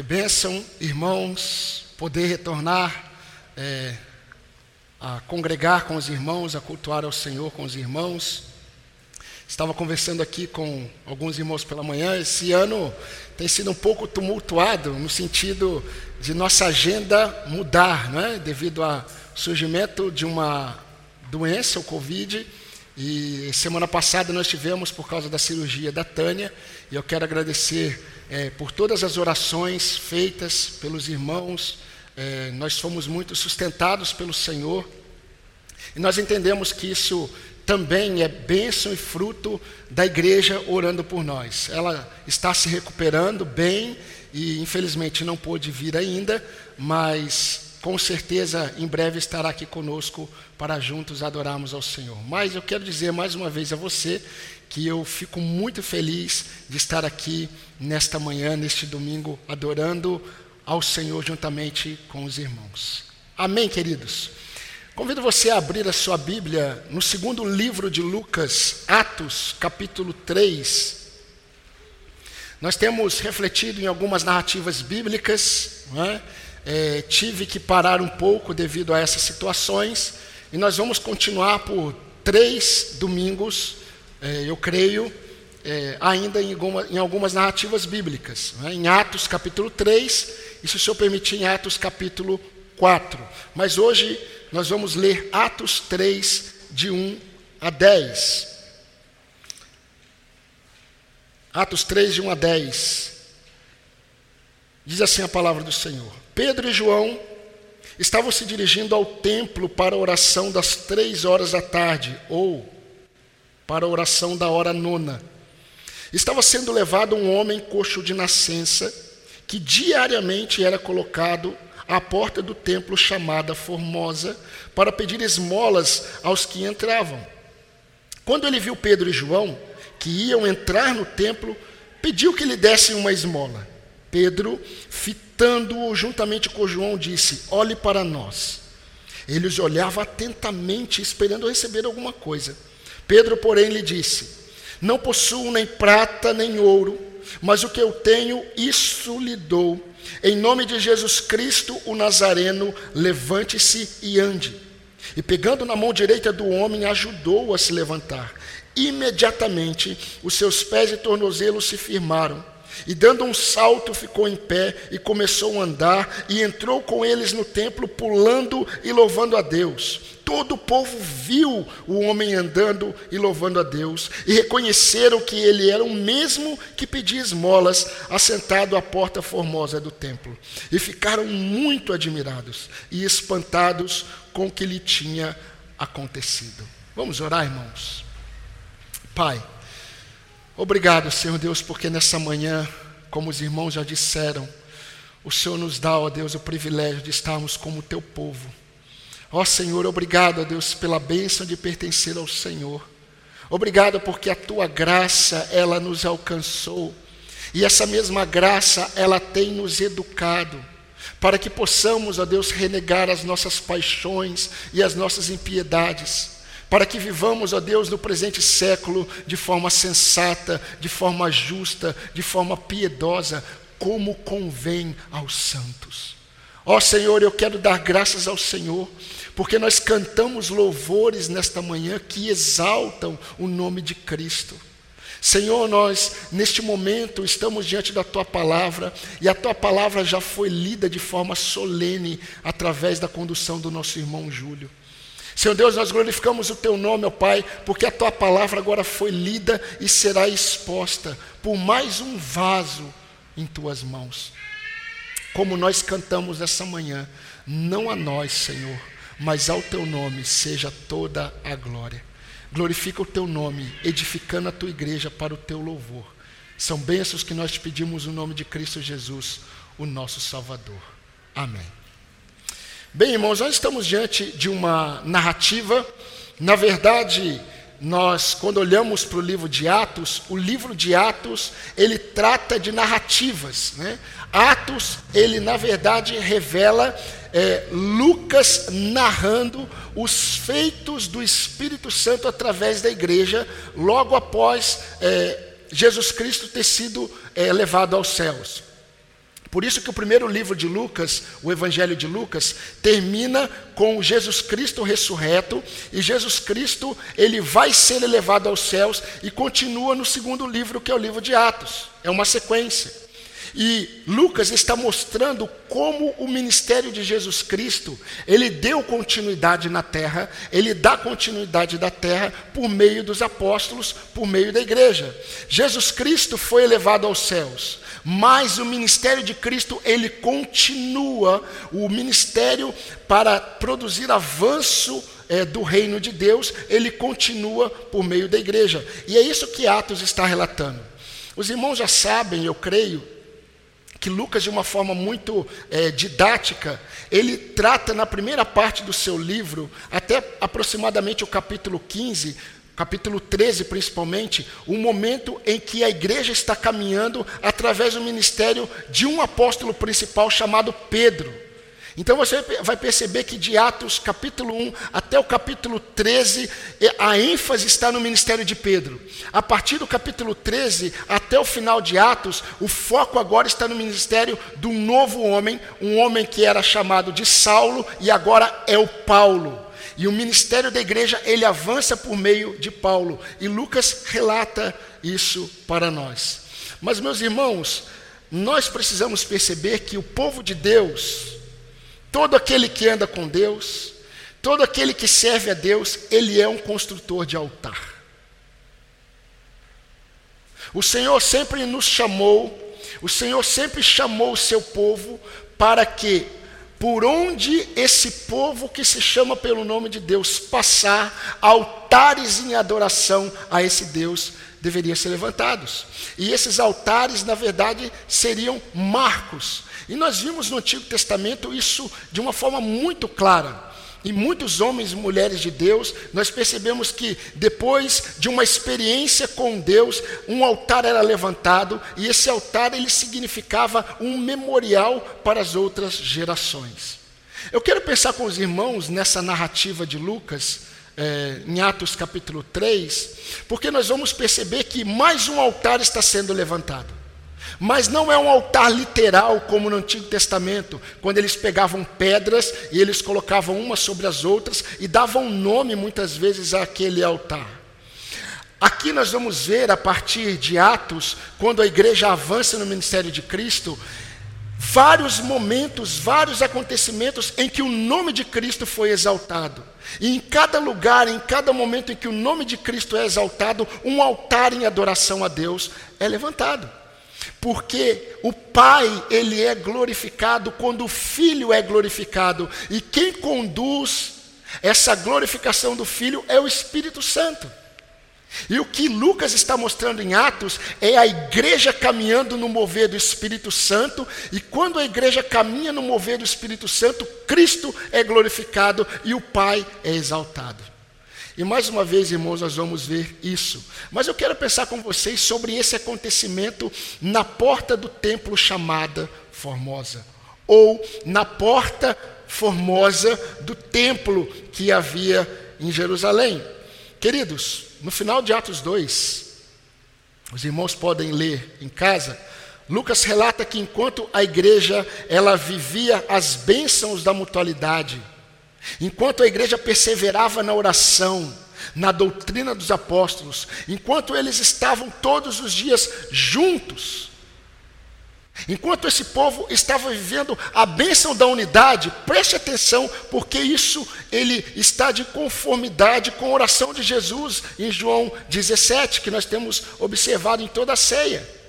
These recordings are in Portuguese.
Que bênção, irmãos, poder retornar é, a congregar com os irmãos, a cultuar ao Senhor com os irmãos. Estava conversando aqui com alguns irmãos pela manhã. Esse ano tem sido um pouco tumultuado no sentido de nossa agenda mudar, não é? devido ao surgimento de uma doença, o Covid. E semana passada nós tivemos por causa da cirurgia da Tânia, e eu quero agradecer é, por todas as orações feitas pelos irmãos. É, nós fomos muito sustentados pelo Senhor. E nós entendemos que isso também é bênção e fruto da igreja orando por nós. Ela está se recuperando bem e infelizmente não pôde vir ainda, mas com certeza em breve estará aqui conosco para juntos adorarmos ao Senhor. Mas eu quero dizer mais uma vez a você que eu fico muito feliz de estar aqui nesta manhã, neste domingo, adorando ao Senhor juntamente com os irmãos. Amém, queridos? Convido você a abrir a sua Bíblia no segundo livro de Lucas, Atos, capítulo 3. Nós temos refletido em algumas narrativas bíblicas, é? É, tive que parar um pouco devido a essas situações, e nós vamos continuar por três domingos é, eu creio, é, ainda em, alguma, em, algumas narrativas bíblicas. Né? Em Atos capítulo 3, e se o Senhor permitir, em Atos capítulo 4. Mas hoje nós vamos ler Atos 3, de 1 a 10. Atos 3, de 1 a 10. Diz assim a palavra do Senhor: Pedro e João estavam se dirigindo ao templo para a oração das três horas da tarde, ou para a oração da hora nona. Estava sendo levado um homem coxo de nascença, que diariamente era colocado à porta do templo chamada Formosa, para pedir esmolas aos que entravam. Quando ele viu Pedro e João, que iam entrar no templo, pediu que lhe dessem uma esmola. Pedro, fitando-o juntamente com João, disse: Olhe para nós. Ele os olhava atentamente, esperando receber alguma coisa. Pedro, porém, lhe disse: Não possuo nem prata nem ouro, mas o que eu tenho, isso lhe dou. Em nome de Jesus Cristo, o Nazareno, levante-se e ande. E pegando na mão direita do homem, ajudou-o a se levantar. Imediatamente, os seus pés e tornozelos se firmaram. E dando um salto, ficou em pé e começou a andar, e entrou com eles no templo, pulando e louvando a Deus. Todo o povo viu o homem andando e louvando a Deus, e reconheceram que ele era o mesmo que pedia esmolas, assentado à porta formosa do templo. E ficaram muito admirados e espantados com o que lhe tinha acontecido. Vamos orar, irmãos? Pai. Obrigado, Senhor Deus, porque nessa manhã, como os irmãos já disseram, o Senhor nos dá, ó Deus, o privilégio de estarmos como teu povo. Ó Senhor, obrigado, ó Deus, pela bênção de pertencer ao Senhor. Obrigado porque a tua graça, ela nos alcançou. E essa mesma graça, ela tem nos educado, para que possamos, ó Deus, renegar as nossas paixões e as nossas impiedades para que vivamos, ó Deus, no presente século de forma sensata, de forma justa, de forma piedosa, como convém aos santos. Ó Senhor, eu quero dar graças ao Senhor, porque nós cantamos louvores nesta manhã que exaltam o nome de Cristo. Senhor, nós neste momento estamos diante da tua palavra e a tua palavra já foi lida de forma solene através da condução do nosso irmão Júlio. Senhor Deus, nós glorificamos o teu nome, ó Pai, porque a tua palavra agora foi lida e será exposta por mais um vaso em tuas mãos. Como nós cantamos essa manhã, não a nós, Senhor, mas ao teu nome seja toda a glória. Glorifica o teu nome, edificando a tua igreja para o teu louvor. São bênçãos que nós te pedimos no nome de Cristo Jesus, o nosso Salvador. Amém. Bem, irmãos, nós estamos diante de uma narrativa. Na verdade, nós, quando olhamos para o livro de Atos, o livro de Atos ele trata de narrativas. Né? Atos, ele na verdade revela é, Lucas narrando os feitos do Espírito Santo através da igreja, logo após é, Jesus Cristo ter sido é, levado aos céus. Por isso que o primeiro livro de Lucas, o Evangelho de Lucas, termina com Jesus Cristo ressurreto, e Jesus Cristo, ele vai ser elevado aos céus e continua no segundo livro, que é o livro de Atos. É uma sequência. E Lucas está mostrando como o ministério de Jesus Cristo, ele deu continuidade na terra, ele dá continuidade da terra por meio dos apóstolos, por meio da igreja. Jesus Cristo foi elevado aos céus, mas o ministério de Cristo, ele continua, o ministério para produzir avanço é, do reino de Deus, ele continua por meio da igreja. E é isso que Atos está relatando. Os irmãos já sabem, eu creio, que Lucas, de uma forma muito é, didática, ele trata na primeira parte do seu livro, até aproximadamente o capítulo 15, capítulo 13 principalmente, o momento em que a igreja está caminhando através do ministério de um apóstolo principal chamado Pedro. Então você vai perceber que de Atos capítulo 1 até o capítulo 13, a ênfase está no ministério de Pedro. A partir do capítulo 13 até o final de Atos, o foco agora está no ministério do novo homem, um homem que era chamado de Saulo e agora é o Paulo. E o ministério da igreja, ele avança por meio de Paulo. E Lucas relata isso para nós. Mas, meus irmãos, nós precisamos perceber que o povo de Deus, Todo aquele que anda com Deus, todo aquele que serve a Deus, ele é um construtor de altar. O Senhor sempre nos chamou, o Senhor sempre chamou o seu povo para que, por onde esse povo que se chama pelo nome de Deus passar, altares em adoração a esse Deus deveriam ser levantados. E esses altares, na verdade, seriam marcos e nós vimos no Antigo Testamento isso de uma forma muito clara. E muitos homens e mulheres de Deus, nós percebemos que depois de uma experiência com Deus, um altar era levantado e esse altar ele significava um memorial para as outras gerações. Eu quero pensar com os irmãos nessa narrativa de Lucas, é, em Atos capítulo 3, porque nós vamos perceber que mais um altar está sendo levantado. Mas não é um altar literal como no Antigo Testamento, quando eles pegavam pedras e eles colocavam umas sobre as outras e davam nome muitas vezes àquele altar. Aqui nós vamos ver a partir de Atos, quando a igreja avança no ministério de Cristo, vários momentos, vários acontecimentos em que o nome de Cristo foi exaltado. E em cada lugar, em cada momento em que o nome de Cristo é exaltado, um altar em adoração a Deus é levantado. Porque o Pai, ele é glorificado quando o Filho é glorificado, e quem conduz essa glorificação do Filho é o Espírito Santo. E o que Lucas está mostrando em Atos é a igreja caminhando no mover do Espírito Santo, e quando a igreja caminha no mover do Espírito Santo, Cristo é glorificado e o Pai é exaltado. E mais uma vez, irmãos, nós vamos ver isso. Mas eu quero pensar com vocês sobre esse acontecimento na porta do templo chamada Formosa, ou na porta formosa do templo que havia em Jerusalém. Queridos, no final de Atos 2, os irmãos podem ler em casa, Lucas relata que enquanto a igreja ela vivia as bênçãos da mutualidade, Enquanto a igreja perseverava na oração, na doutrina dos apóstolos, enquanto eles estavam todos os dias juntos, enquanto esse povo estava vivendo a bênção da unidade, preste atenção, porque isso ele está de conformidade com a oração de Jesus em João 17, que nós temos observado em toda a ceia.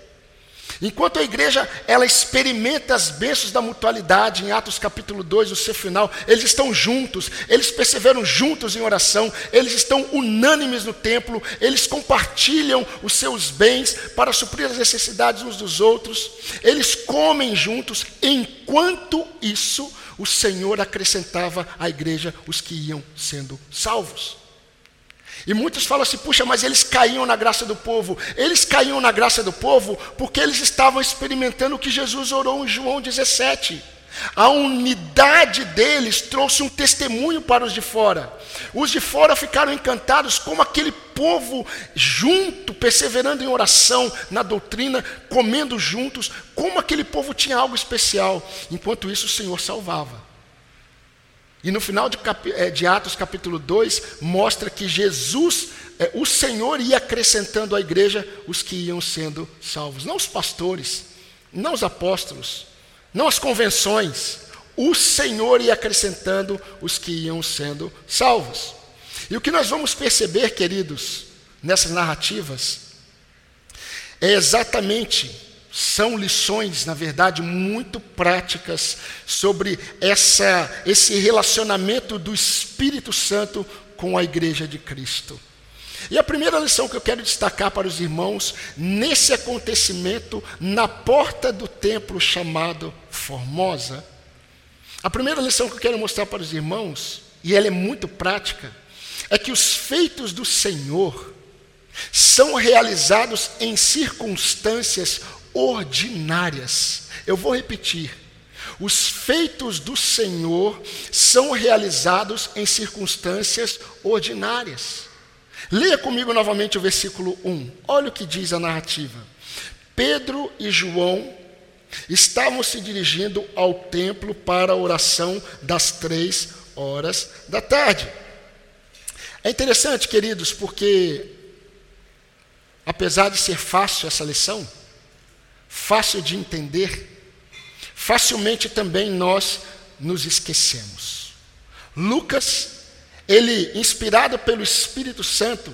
Enquanto a igreja ela experimenta as bênçãos da mutualidade, em Atos capítulo 2, no seu final, eles estão juntos, eles perseveram juntos em oração, eles estão unânimes no templo, eles compartilham os seus bens para suprir as necessidades uns dos outros, eles comem juntos, enquanto isso, o Senhor acrescentava à igreja os que iam sendo salvos. E muitos falam assim: puxa, mas eles caíam na graça do povo. Eles caíam na graça do povo porque eles estavam experimentando o que Jesus orou em João 17. A unidade deles trouxe um testemunho para os de fora. Os de fora ficaram encantados como aquele povo junto, perseverando em oração, na doutrina, comendo juntos, como aquele povo tinha algo especial. Enquanto isso, o Senhor salvava. E no final de, eh, de Atos capítulo 2, mostra que Jesus, é, o Senhor ia acrescentando à igreja os que iam sendo salvos. Não os pastores, não os apóstolos, não as convenções. O Senhor ia acrescentando os que iam sendo salvos. E o que nós vamos perceber, queridos, nessas narrativas, é exatamente, são lições, na verdade, muito práticas sobre essa, esse relacionamento do Espírito Santo com a igreja de Cristo. E a primeira lição que eu quero destacar para os irmãos, nesse acontecimento na porta do templo chamado Formosa, a primeira lição que eu quero mostrar para os irmãos, e ela é muito prática, é que os feitos do Senhor são realizados em circunstâncias ordinárias. Eu vou repetir. Os feitos do Senhor são realizados em circunstâncias ordinárias. Leia comigo novamente o versículo 1. Olha o que diz a narrativa. Pedro e João estavam se dirigindo ao templo para a oração das três horas da tarde. É interessante, queridos, porque apesar de ser fácil essa lição, fácil de entender, facilmente também nós nos esquecemos. Lucas ele, inspirado pelo Espírito Santo,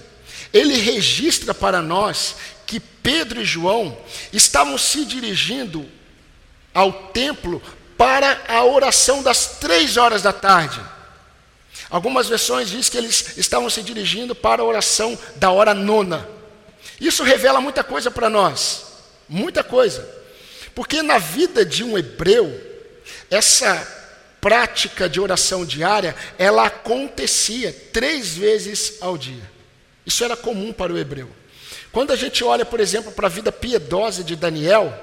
ele registra para nós que Pedro e João estavam se dirigindo ao templo para a oração das três horas da tarde. Algumas versões dizem que eles estavam se dirigindo para a oração da hora nona. Isso revela muita coisa para nós, muita coisa. Porque na vida de um hebreu, essa prática de oração diária, ela acontecia três vezes ao dia. Isso era comum para o hebreu. Quando a gente olha, por exemplo, para a vida piedosa de Daniel,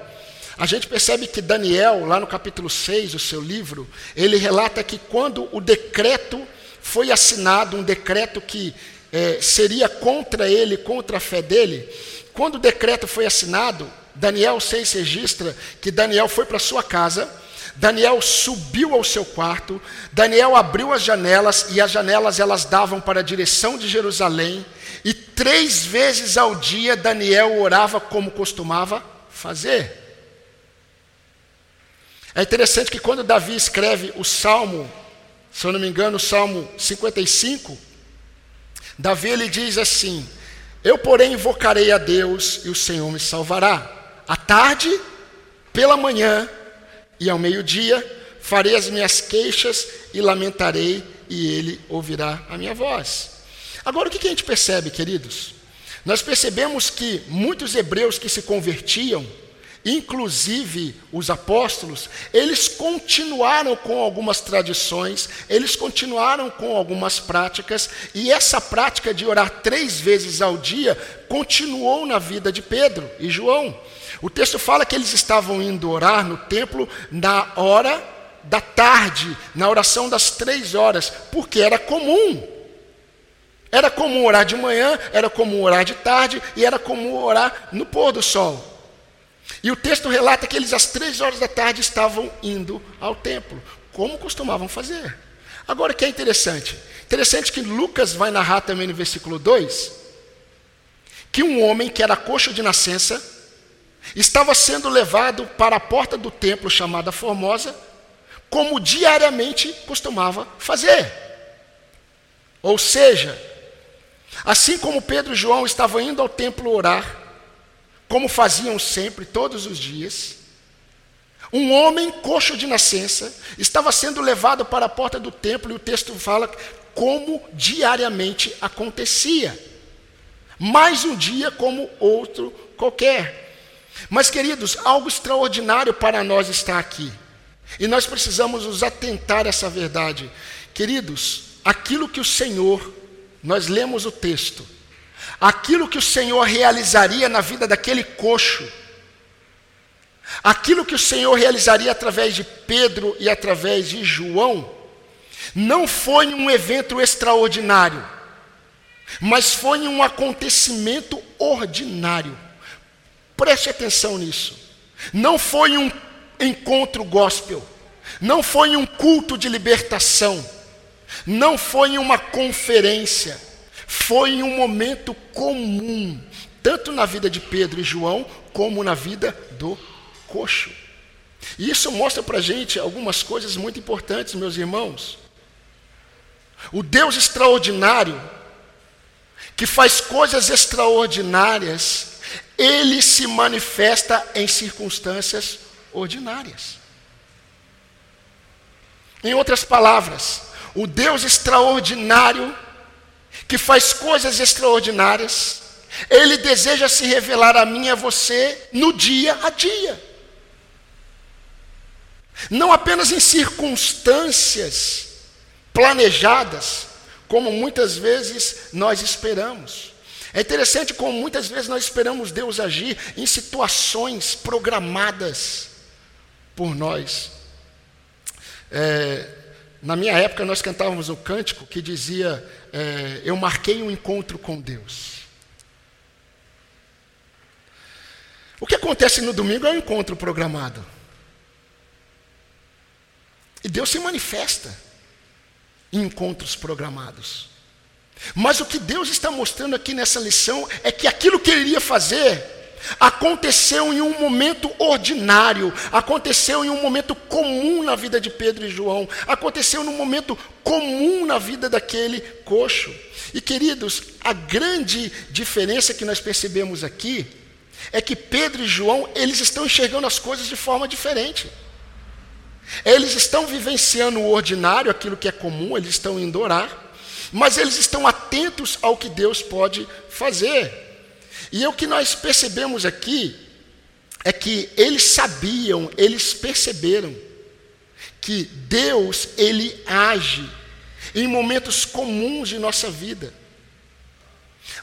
a gente percebe que Daniel, lá no capítulo 6, o seu livro, ele relata que quando o decreto foi assinado, um decreto que é, seria contra ele, contra a fé dele, quando o decreto foi assinado, Daniel 6 registra que Daniel foi para sua casa, Daniel subiu ao seu quarto, Daniel abriu as janelas e as janelas elas davam para a direção de Jerusalém, e três vezes ao dia Daniel orava como costumava fazer. É interessante que quando Davi escreve o Salmo, se eu não me engano, o Salmo 55, Davi ele diz assim: Eu, porém, invocarei a Deus e o Senhor me salvará. À tarde, pela manhã e ao meio-dia farei as minhas queixas e lamentarei, e ele ouvirá a minha voz. Agora, o que a gente percebe, queridos? Nós percebemos que muitos hebreus que se convertiam, inclusive os apóstolos, eles continuaram com algumas tradições, eles continuaram com algumas práticas, e essa prática de orar três vezes ao dia continuou na vida de Pedro e João. O texto fala que eles estavam indo orar no templo na hora da tarde, na oração das três horas, porque era comum. Era comum orar de manhã, era comum orar de tarde e era comum orar no pôr do sol. E o texto relata que eles às três horas da tarde estavam indo ao templo, como costumavam fazer. Agora, o que é interessante? Interessante que Lucas vai narrar também no versículo 2 que um homem que era coxo de nascença estava sendo levado para a porta do templo chamada Formosa, como diariamente costumava fazer. Ou seja, assim como Pedro e João estavam indo ao templo orar, como faziam sempre, todos os dias, um homem coxo de nascença estava sendo levado para a porta do templo, e o texto fala como diariamente acontecia. Mais um dia como outro qualquer. Mas, queridos, algo extraordinário para nós está aqui. E nós precisamos nos atentar a essa verdade. Queridos, aquilo que o Senhor, nós lemos o texto, aquilo que o Senhor realizaria na vida daquele coxo, aquilo que o Senhor realizaria através de Pedro e através de João, não foi um evento extraordinário, mas foi um acontecimento ordinário. Preste atenção nisso. Não foi um encontro gospel, não foi um culto de libertação, não foi uma conferência, foi um momento comum, tanto na vida de Pedro e João, como na vida do coxo. E isso mostra para a gente algumas coisas muito importantes, meus irmãos. O Deus extraordinário, que faz coisas extraordinárias, ele se manifesta em circunstâncias ordinárias. Em outras palavras, o Deus extraordinário, que faz coisas extraordinárias, ele deseja se revelar a mim e a você no dia a dia. Não apenas em circunstâncias planejadas, como muitas vezes nós esperamos. É interessante como muitas vezes nós esperamos Deus agir em situações programadas por nós. É, na minha época nós cantávamos um cântico que dizia: é, Eu marquei um encontro com Deus. O que acontece no domingo é um encontro programado. E Deus se manifesta em encontros programados. Mas o que Deus está mostrando aqui nessa lição é que aquilo que ele iria fazer aconteceu em um momento ordinário, aconteceu em um momento comum na vida de Pedro e João, aconteceu num momento comum na vida daquele coxo. E queridos, a grande diferença que nós percebemos aqui é que Pedro e João, eles estão enxergando as coisas de forma diferente. Eles estão vivenciando o ordinário, aquilo que é comum, eles estão indo orar mas eles estão atentos ao que Deus pode fazer. E o que nós percebemos aqui é que eles sabiam, eles perceberam que Deus ele age em momentos comuns de nossa vida.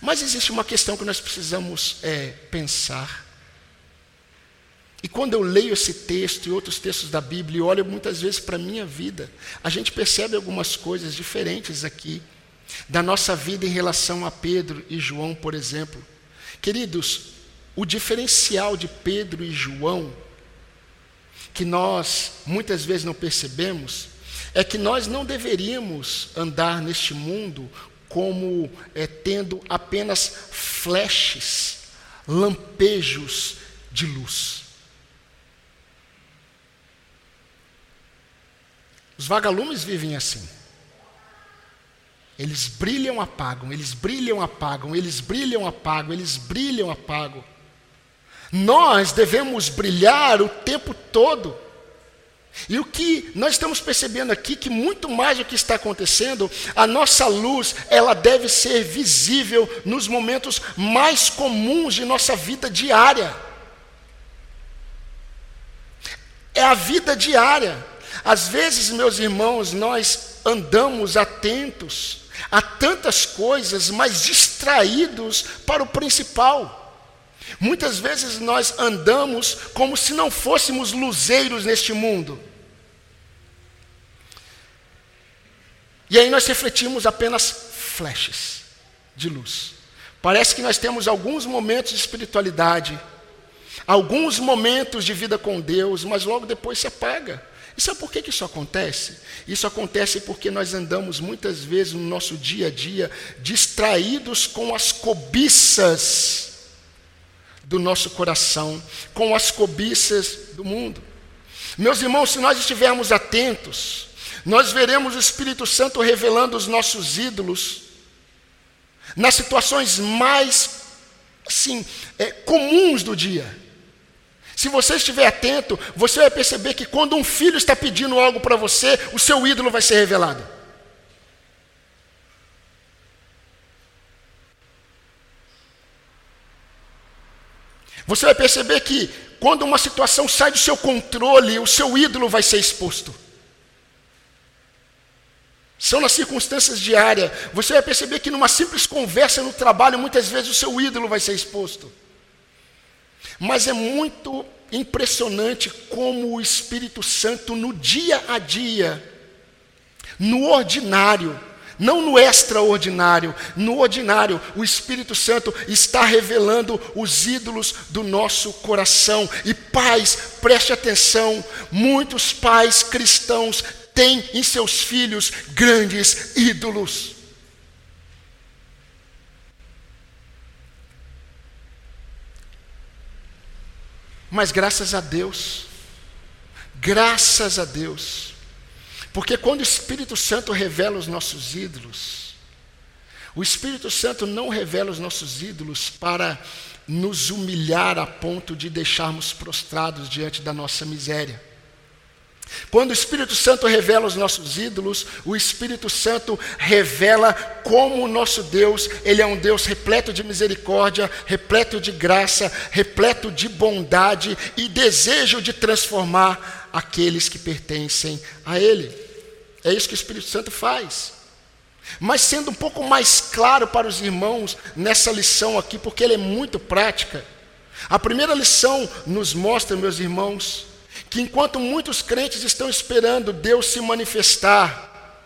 Mas existe uma questão que nós precisamos é, pensar. E quando eu leio esse texto e outros textos da Bíblia e olho muitas vezes para a minha vida, a gente percebe algumas coisas diferentes aqui da nossa vida em relação a Pedro e João, por exemplo. Queridos, o diferencial de Pedro e João, que nós muitas vezes não percebemos, é que nós não deveríamos andar neste mundo como é, tendo apenas flashes, lampejos de luz. Os vagalumes vivem assim. Eles brilham, apagam, eles brilham, apagam, eles brilham, apagam, eles brilham, apagam. Nós devemos brilhar o tempo todo. E o que nós estamos percebendo aqui que muito mais do que está acontecendo, a nossa luz, ela deve ser visível nos momentos mais comuns de nossa vida diária. É a vida diária. Às vezes, meus irmãos, nós andamos atentos Há tantas coisas, mas distraídos para o principal. Muitas vezes nós andamos como se não fôssemos luzeiros neste mundo. E aí nós refletimos apenas flashes de luz. Parece que nós temos alguns momentos de espiritualidade, alguns momentos de vida com Deus, mas logo depois se apaga. Sabe por que isso acontece? Isso acontece porque nós andamos muitas vezes no nosso dia a dia distraídos com as cobiças do nosso coração, com as cobiças do mundo. Meus irmãos, se nós estivermos atentos, nós veremos o Espírito Santo revelando os nossos ídolos nas situações mais assim, é, comuns do dia. Se você estiver atento, você vai perceber que quando um filho está pedindo algo para você, o seu ídolo vai ser revelado. Você vai perceber que quando uma situação sai do seu controle, o seu ídolo vai ser exposto. São nas circunstâncias diárias. Você vai perceber que numa simples conversa no trabalho, muitas vezes o seu ídolo vai ser exposto. Mas é muito impressionante como o Espírito Santo, no dia a dia, no ordinário, não no extraordinário, no ordinário, o Espírito Santo está revelando os ídolos do nosso coração. E pais, preste atenção: muitos pais cristãos têm em seus filhos grandes ídolos. Mas graças a Deus, graças a Deus, porque quando o Espírito Santo revela os nossos ídolos, o Espírito Santo não revela os nossos ídolos para nos humilhar a ponto de deixarmos prostrados diante da nossa miséria. Quando o Espírito Santo revela os nossos ídolos, o Espírito Santo revela como o nosso Deus, ele é um Deus repleto de misericórdia, repleto de graça, repleto de bondade e desejo de transformar aqueles que pertencem a ele. É isso que o Espírito Santo faz. Mas sendo um pouco mais claro para os irmãos nessa lição aqui, porque ela é muito prática. A primeira lição nos mostra, meus irmãos, que enquanto muitos crentes estão esperando Deus se manifestar,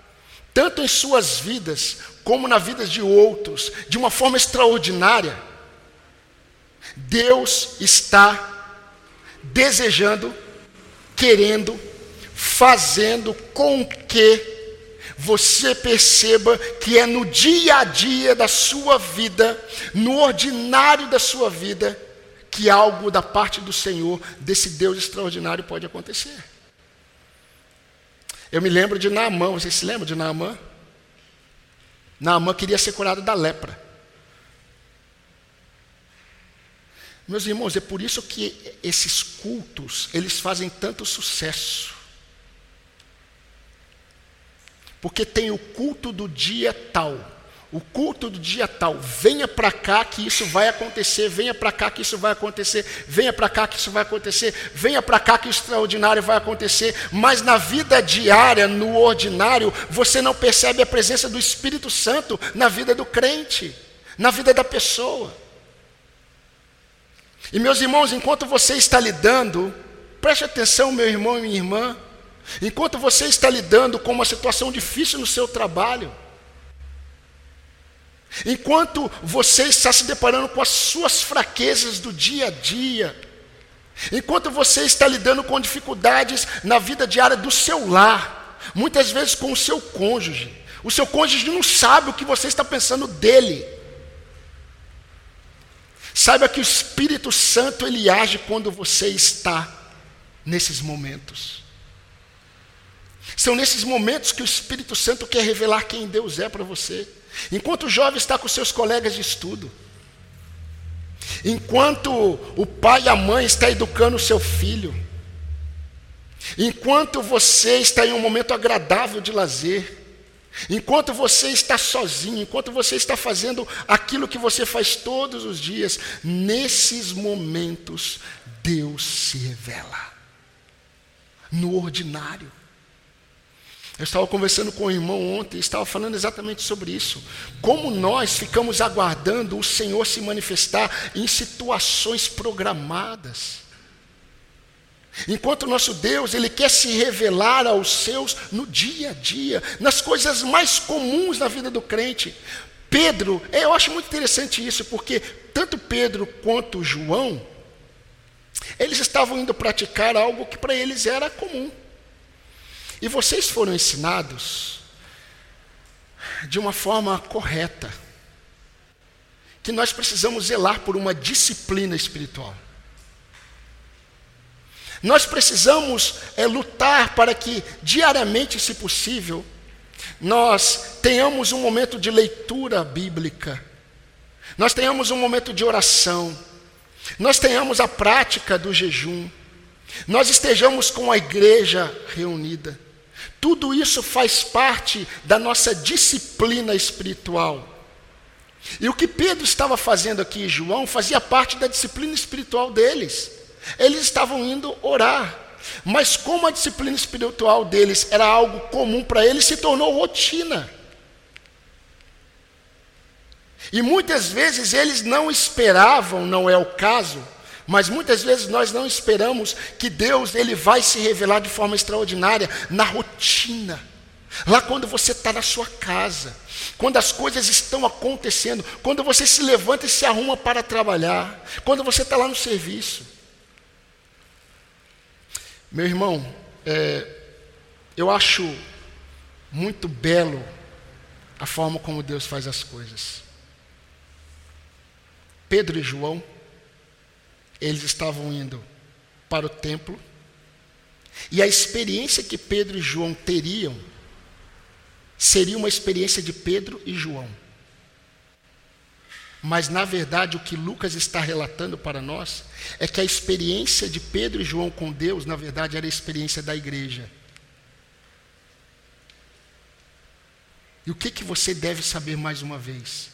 tanto em suas vidas, como na vida de outros, de uma forma extraordinária, Deus está desejando, querendo, fazendo com que você perceba que é no dia a dia da sua vida, no ordinário da sua vida, que algo da parte do Senhor, desse Deus extraordinário, pode acontecer. Eu me lembro de Naamã, vocês se lembram de Naamã? Naamã queria ser curado da lepra. Meus irmãos, é por isso que esses cultos, eles fazem tanto sucesso. Porque tem o culto do dia tal, o culto do dia tal, venha para cá que isso vai acontecer, venha para cá que isso vai acontecer, venha para cá que isso vai acontecer, venha para cá que o extraordinário vai acontecer, mas na vida diária, no ordinário, você não percebe a presença do Espírito Santo na vida do crente, na vida da pessoa. E meus irmãos, enquanto você está lidando, preste atenção, meu irmão e minha irmã, enquanto você está lidando com uma situação difícil no seu trabalho, Enquanto você está se deparando com as suas fraquezas do dia a dia, enquanto você está lidando com dificuldades na vida diária do seu lar, muitas vezes com o seu cônjuge, o seu cônjuge não sabe o que você está pensando dele. Saiba que o Espírito Santo ele age quando você está nesses momentos. São nesses momentos que o Espírito Santo quer revelar quem Deus é para você. Enquanto o jovem está com seus colegas de estudo, enquanto o pai e a mãe está educando o seu filho, enquanto você está em um momento agradável de lazer, enquanto você está sozinho, enquanto você está fazendo aquilo que você faz todos os dias, nesses momentos Deus se revela. No ordinário. Eu estava conversando com o irmão ontem estava falando exatamente sobre isso. Como nós ficamos aguardando o Senhor se manifestar em situações programadas. Enquanto o nosso Deus, Ele quer se revelar aos seus no dia a dia, nas coisas mais comuns na vida do crente. Pedro, é, eu acho muito interessante isso, porque tanto Pedro quanto João, eles estavam indo praticar algo que para eles era comum. E vocês foram ensinados de uma forma correta, que nós precisamos zelar por uma disciplina espiritual. Nós precisamos é, lutar para que diariamente, se possível, nós tenhamos um momento de leitura bíblica, nós tenhamos um momento de oração, nós tenhamos a prática do jejum, nós estejamos com a igreja reunida. Tudo isso faz parte da nossa disciplina espiritual. E o que Pedro estava fazendo aqui em João fazia parte da disciplina espiritual deles. Eles estavam indo orar. Mas como a disciplina espiritual deles era algo comum para eles, se tornou rotina. E muitas vezes eles não esperavam, não é o caso, Mas muitas vezes nós não esperamos que Deus ele vai se revelar de forma extraordinária na rotina. Lá quando você está na sua casa, quando as coisas estão acontecendo, quando você se levanta e se arruma para trabalhar, quando você está lá no serviço. Meu irmão, é, eu acho muito belo a forma como Deus faz as coisas. Pedro e João, eles estavam indo para o templo, e a experiência que Pedro e João teriam seria uma experiência de Pedro e João. Mas, na verdade, o que Lucas está relatando para nós é que a experiência de Pedro e João com Deus, na verdade, era a experiência da igreja. E o que, que você deve saber mais uma vez?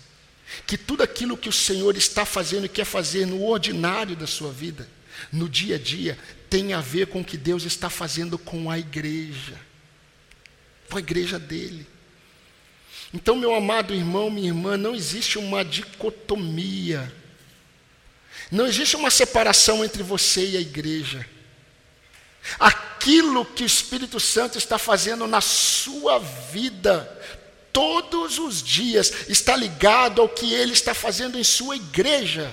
Que tudo aquilo que o Senhor está fazendo e quer fazer no ordinário da sua vida, no dia a dia, tem a ver com o que Deus está fazendo com a igreja, com a igreja dele. Então, meu amado irmão, minha irmã, não existe uma dicotomia, não existe uma separação entre você e a igreja. Aquilo que o Espírito Santo está fazendo na sua vida, todos os dias, está ligado ao que ele está fazendo em sua igreja.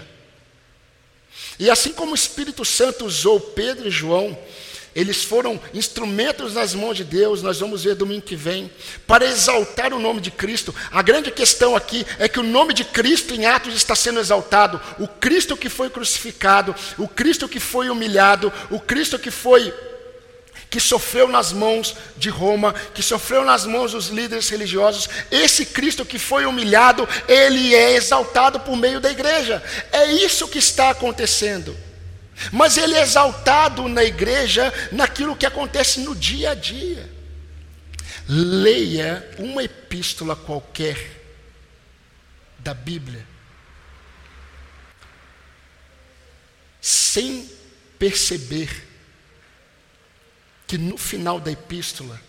E assim como o Espírito Santo usou Pedro e João, eles foram instrumentos nas mãos de Deus, nós vamos ver domingo que vem, para exaltar o nome de Cristo. A grande questão aqui é que o nome de Cristo em Atos está sendo exaltado. O Cristo que foi crucificado, o Cristo que foi humilhado, o Cristo que foi que sofreu nas mãos de Roma, que sofreu nas mãos dos líderes religiosos, esse Cristo que foi humilhado, ele é exaltado por meio da igreja. É isso que está acontecendo. Mas ele é exaltado na igreja naquilo que acontece no dia a dia. Leia uma epístola qualquer da Bíblia, sem perceber que no final da epístola,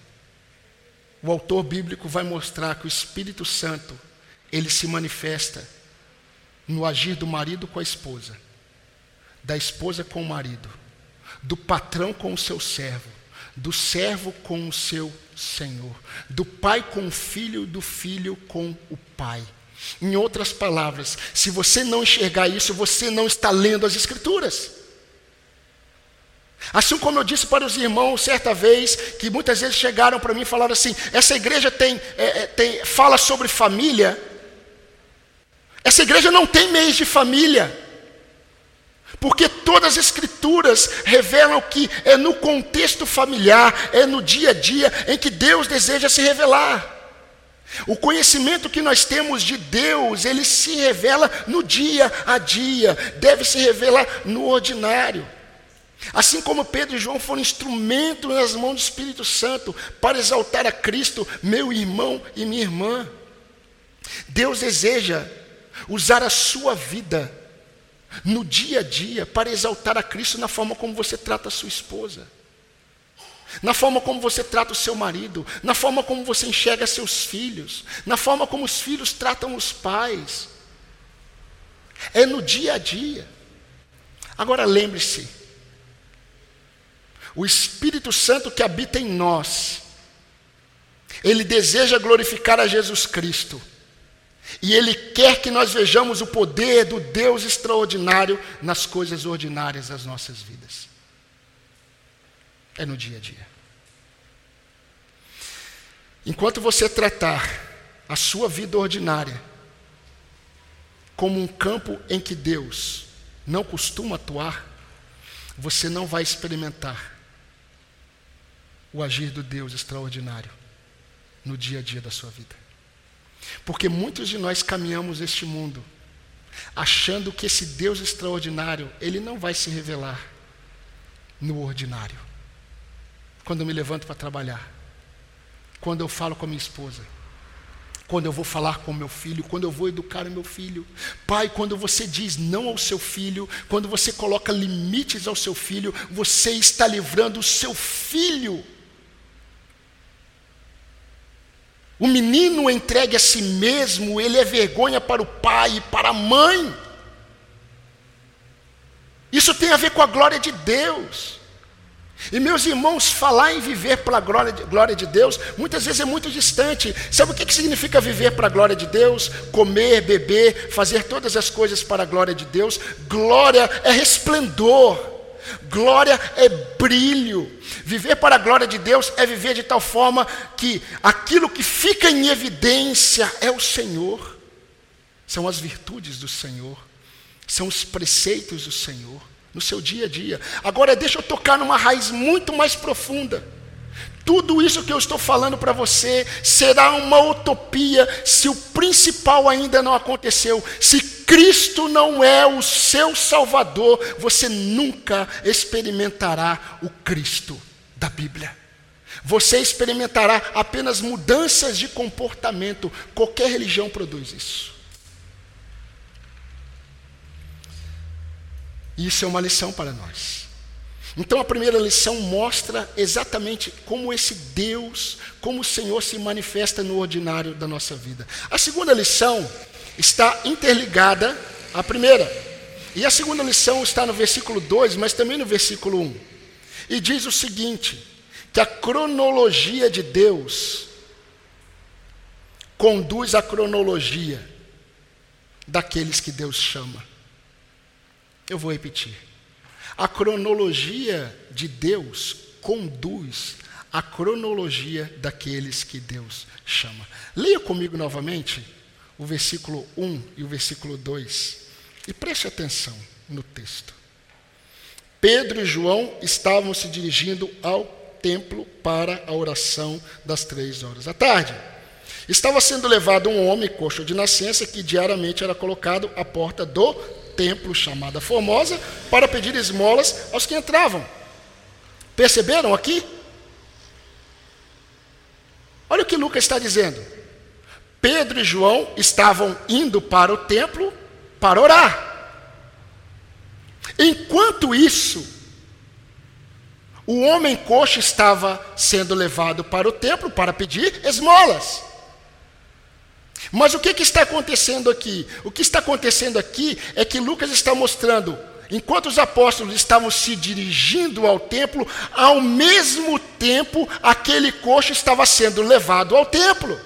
o autor bíblico vai mostrar que o Espírito Santo, ele se manifesta no agir do marido com a esposa da esposa com o marido, do patrão com o seu servo, do servo com o seu senhor, do pai com o filho, do filho com o pai. Em outras palavras, se você não enxergar isso, você não está lendo as Escrituras. Assim como eu disse para os irmãos certa vez, que muitas vezes chegaram para mim e falaram assim: essa igreja tem, é, é tem, fala sobre família, essa igreja não tem mês de família. Porque todas as escrituras revelam que é no contexto familiar, é no dia a dia em que Deus deseja se revelar. O conhecimento que nós temos de Deus, ele se revela no dia a dia, deve se revelar no ordinário. Assim como Pedro e João foram instrumentos nas mãos do Espírito Santo para exaltar a Cristo, meu irmão e minha irmã. Deus deseja usar a sua vida no dia a dia para exaltar a Cristo na forma como você trata a sua esposa, na forma como você trata o seu marido, na forma como você enxerga seus filhos, na forma como os filhos tratam os pais. É no dia a dia. Agora lembre-se, o Espírito Santo que habita em nós, ele deseja glorificar a Jesus Cristo. E Ele quer que nós vejamos o poder do Deus extraordinário nas coisas ordinárias das nossas vidas. É no dia a dia. Enquanto você tratar a sua vida ordinária como um campo em que Deus não costuma atuar, você não vai experimentar o agir do Deus extraordinário no dia a dia da sua vida. Porque muitos de nós caminhamos este mundo achando que esse Deus extraordinário, ele não vai se revelar no ordinário. Quando eu me levanto para trabalhar, quando eu falo com a minha esposa, quando eu vou falar com o meu filho, quando eu vou educar o meu filho. Pai, quando você diz não ao seu filho, quando você coloca limites ao seu filho, você está livrando o seu filho O menino entregue a si mesmo, ele é vergonha para o pai e para a mãe. Isso tem a ver com a glória de Deus. E meus irmãos, falar em viver para a glória de, glória de Deus, muitas vezes é muito distante. Sabe o que, que significa viver para a glória de Deus? Comer, beber, fazer todas as coisas para a glória de Deus. Glória é resplendor, glória é brilho. Viver para a glória de Deus é viver de tal forma que aquilo que fica em evidência é o Senhor, são as virtudes do Senhor, são os preceitos do Senhor no seu dia a dia. Agora, deixa eu tocar numa raiz muito mais profunda. Tudo isso que eu estou falando para você será uma utopia se o principal ainda não aconteceu. Se Cristo não é o seu Salvador, você nunca experimentará o Cristo da Bíblia. Você experimentará apenas mudanças de comportamento. Qualquer religião produz isso. Isso é uma lição para nós. Então a primeira lição mostra exatamente como esse Deus, como o Senhor se manifesta no ordinário da nossa vida. A segunda lição está interligada à primeira. E a segunda lição está no versículo 2, mas também no versículo 1. E diz o seguinte: que a cronologia de Deus conduz à cronologia daqueles que Deus chama. Eu vou repetir. A cronologia de Deus conduz à cronologia daqueles que Deus chama. Leia comigo novamente o versículo 1 e o versículo 2 e preste atenção no texto. Pedro e João estavam se dirigindo ao templo para a oração das três horas da tarde. Estava sendo levado um homem coxo de nascença que diariamente era colocado à porta do templo chamada Formosa para pedir esmolas aos que entravam. Perceberam aqui? Olha o que Lucas está dizendo. Pedro e João estavam indo para o templo para orar. Enquanto isso, o homem coxo estava sendo levado para o templo para pedir esmolas. Mas o que, que está acontecendo aqui? O que está acontecendo aqui é que Lucas está mostrando, enquanto os apóstolos estavam se dirigindo ao templo, ao mesmo tempo aquele coxo estava sendo levado ao templo.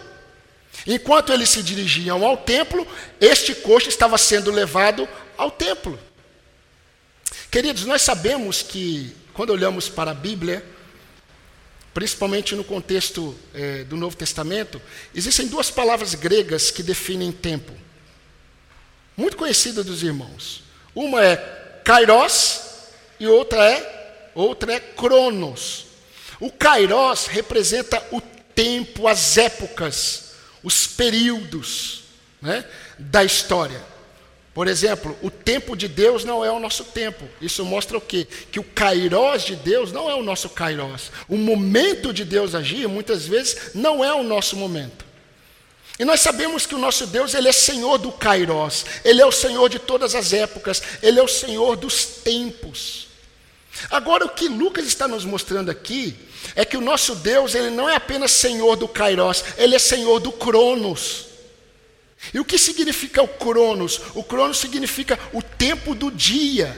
Enquanto eles se dirigiam ao templo, este coxo estava sendo levado ao templo. Queridos, nós sabemos que, quando olhamos para a Bíblia, principalmente no contexto é, do Novo Testamento, existem duas palavras gregas que definem tempo, muito conhecidas dos irmãos. Uma é kairos e outra é outra é cronos. O kairos representa o tempo, as épocas, os períodos né, da história. Por exemplo, o tempo de Deus não é o nosso tempo. Isso mostra o quê? Que o kairós de Deus não é o nosso kairós. O momento de Deus agir, muitas vezes, não é o nosso momento. E nós sabemos que o nosso Deus, ele é Senhor do kairós. Ele é o Senhor de todas as épocas. Ele é o Senhor dos tempos. Agora, o que Lucas está nos mostrando aqui é que o nosso Deus, ele não é apenas Senhor do kairós, ele é Senhor do cronos. E o que significa o Cronos? O Cronos significa o tempo do dia.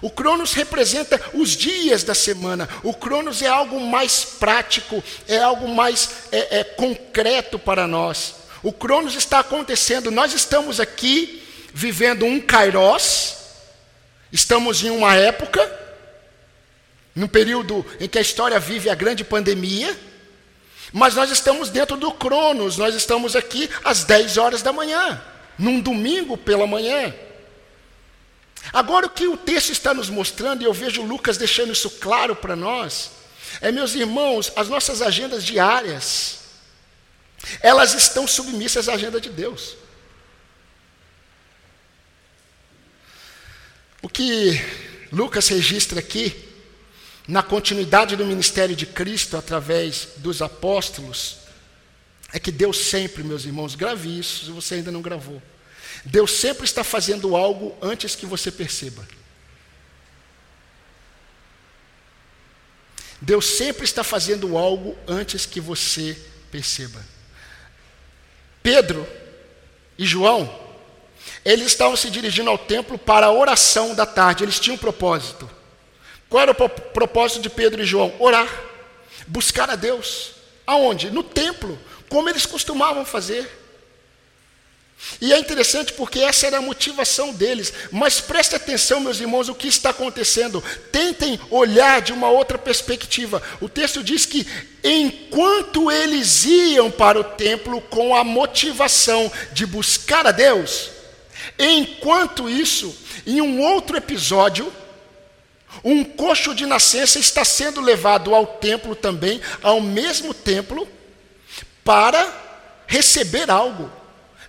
O Cronos representa os dias da semana. O Cronos é algo mais prático, é algo mais é, é, concreto para nós. O Cronos está acontecendo. Nós estamos aqui vivendo um Kairos, estamos em uma época, num período em que a história vive a grande pandemia. Mas nós estamos dentro do Cronos, nós estamos aqui às 10 horas da manhã, num domingo pela manhã. Agora, o que o texto está nos mostrando, e eu vejo Lucas deixando isso claro para nós, é, meus irmãos, as nossas agendas diárias, elas estão submissas à agenda de Deus. O que Lucas registra aqui na continuidade do ministério de Cristo através dos apóstolos, é que Deus sempre, meus irmãos, grave isso se você ainda não gravou. Deus sempre está fazendo algo antes que você perceba. Deus sempre está fazendo algo antes que você perceba. Pedro e João eles estavam se dirigindo ao templo para a oração da tarde, eles tinham um propósito. Qual era o propósito de Pedro e João? Orar, buscar a Deus. Aonde? No templo, como eles costumavam fazer. E é interessante porque essa era a motivação deles. Mas preste atenção, meus irmãos, o que está acontecendo. Tentem olhar de uma outra perspectiva. O texto diz que enquanto eles iam para o templo com a motivação de buscar a Deus, enquanto isso, em um outro episódio, um coxo de nascença está sendo levado ao templo também, ao mesmo templo, para receber algo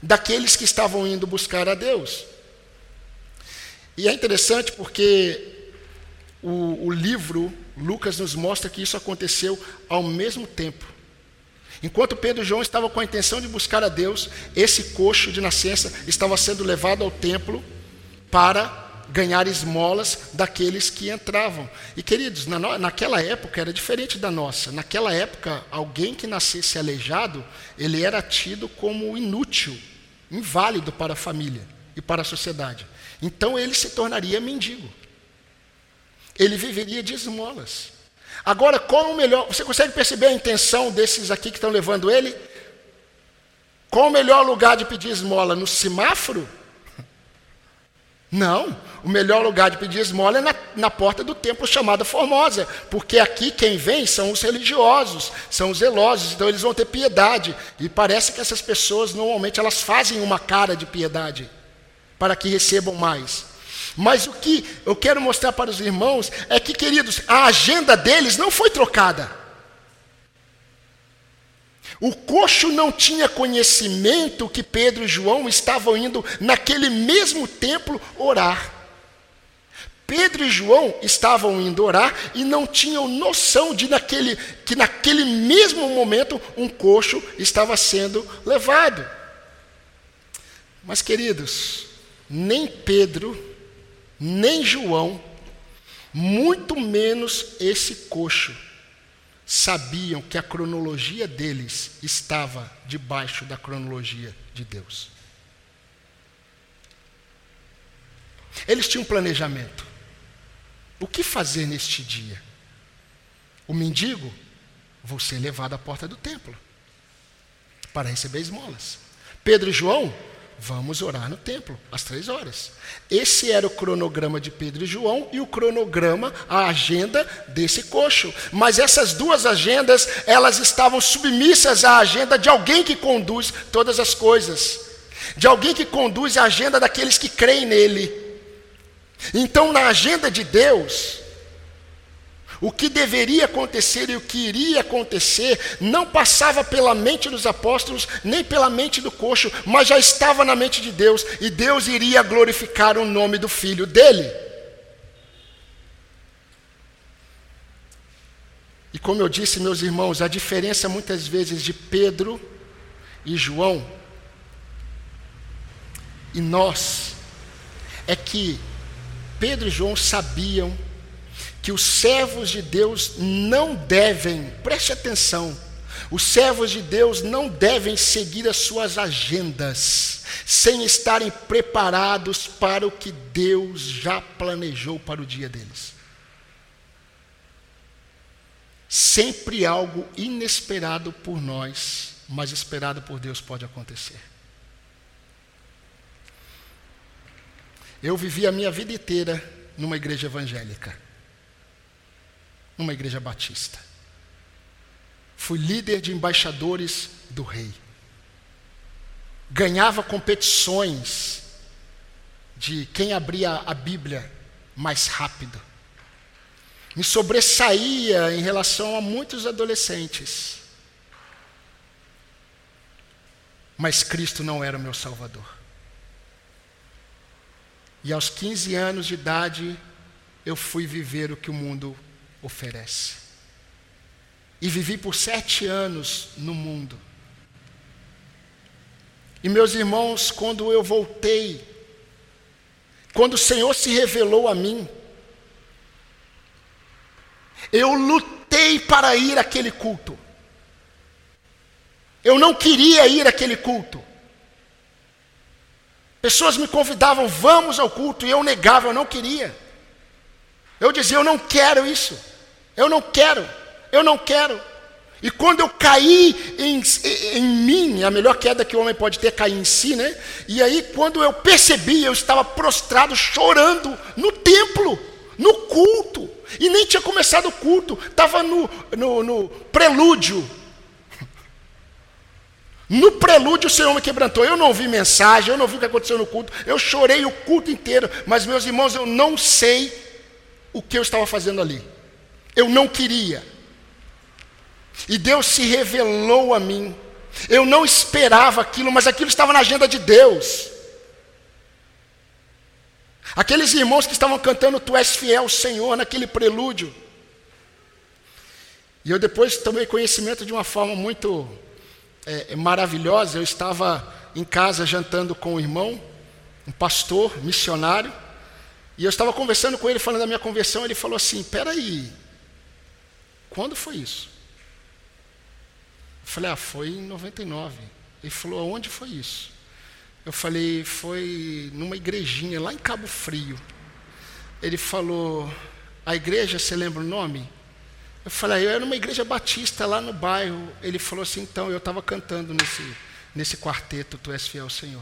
daqueles que estavam indo buscar a Deus. E é interessante porque o, o livro Lucas nos mostra que isso aconteceu ao mesmo tempo. Enquanto Pedro e João estavam com a intenção de buscar a Deus, esse coxo de nascença estava sendo levado ao templo para ganhar esmolas daqueles que entravam. E queridos, na, naquela época era diferente da nossa. Naquela época, alguém que nascesse aleijado, ele era tido como inútil, inválido para a família e para a sociedade. Então ele se tornaria mendigo. Ele viveria de esmolas. Agora, qual o melhor? Você consegue perceber a intenção desses aqui que estão levando ele? Qual o melhor lugar de pedir esmola? No semáforo? Não, o melhor lugar de pedir esmola é na, na, porta do templo chamada Formosa, porque aqui quem vem são os religiosos, são os zelosos, então eles vão ter piedade. E parece que essas pessoas normalmente elas fazem uma cara de piedade para que recebam mais. Mas o que eu quero mostrar para os irmãos é que, queridos, a agenda deles não foi trocada. O coxo não tinha conhecimento que Pedro e João estavam indo naquele mesmo templo orar. Pedro e João estavam indo orar e não tinham noção de naquele, que naquele mesmo momento um coxo estava sendo levado. Mas, queridos, nem Pedro, nem João, muito menos esse coxo, sabiam que a cronologia deles estava debaixo da cronologia de Deus. Eles tinham um planejamento. O que fazer neste dia? O mendigo, vou ser levado à porta do templo para receber esmolas. Pedro e João, Vamos orar no templo, às três horas. Esse era o cronograma de Pedro e João e o cronograma, a agenda desse coxo. Mas essas duas agendas, elas estavam submissas à agenda de alguém que conduz todas as coisas, de alguém que conduz a agenda daqueles que creem nele. Então, na agenda de Deus, o que deveria acontecer e o que iria acontecer não passava pela mente dos apóstolos, nem pela mente do coxo, mas já estava na mente de Deus, e Deus iria glorificar o nome do filho dele. E como eu disse, meus irmãos, a diferença muitas vezes de Pedro e João e nós é que Pedro e João sabiam que os servos de Deus não devem, preste atenção, os servos de Deus não devem seguir as suas agendas sem estarem preparados para o que Deus já planejou para o dia deles. Sempre algo inesperado por nós, mas esperado por Deus pode acontecer. Eu vivi a minha vida inteira numa igreja evangélica numa igreja batista. Fui líder de embaixadores do rei. Ganhava competições de quem abria a Bíblia mais rápido. Me sobressaía em relação a muitos adolescentes. Mas Cristo não era o meu Salvador. E aos 15 anos de idade, eu fui viver o que o mundo oferece. E vivi por sete anos no mundo. E meus irmãos, quando eu voltei, quando o Senhor se revelou a mim, eu lutei para ir àquele culto. Eu não queria ir àquele culto. Pessoas me convidavam, vamos ao culto, e eu negava, eu não queria. Eu dizia, eu não quero isso. Eu não quero. Eu não quero. E quando eu caí em, em, mim, a melhor queda que o homem pode ter é cair em si, né? E aí, quando eu percebi, eu estava prostrado, chorando, no templo, no culto. E nem tinha começado o culto, estava no, no, no prelúdio. No prelúdio o Senhor me quebrantou. Eu não ouvi mensagem, eu não vi o que aconteceu no culto. Eu chorei o culto inteiro. Mas, meus irmãos, eu não sei o que eu estava fazendo ali. Eu não queria. E Deus se revelou a mim. Eu não esperava aquilo, mas aquilo estava na agenda de Deus. Aqueles irmãos que estavam cantando Tu és fiel, Senhor, naquele prelúdio. E eu depois tomei conhecimento de uma forma muito é, maravilhosa. Eu estava em casa jantando com um irmão, um pastor, missionário, e eu estava conversando com ele, falando da minha conversão. Ele falou assim: Peraí, quando foi isso? Eu falei, ah, foi em 99. Ele falou, onde foi isso? Eu falei, foi numa igrejinha lá em Cabo Frio. Ele falou, a igreja, você lembra o nome? Eu falei, eu era numa igreja batista lá no bairro. Ele falou assim, então, eu estava cantando nesse, nesse quarteto, Tu és fiel, Senhor.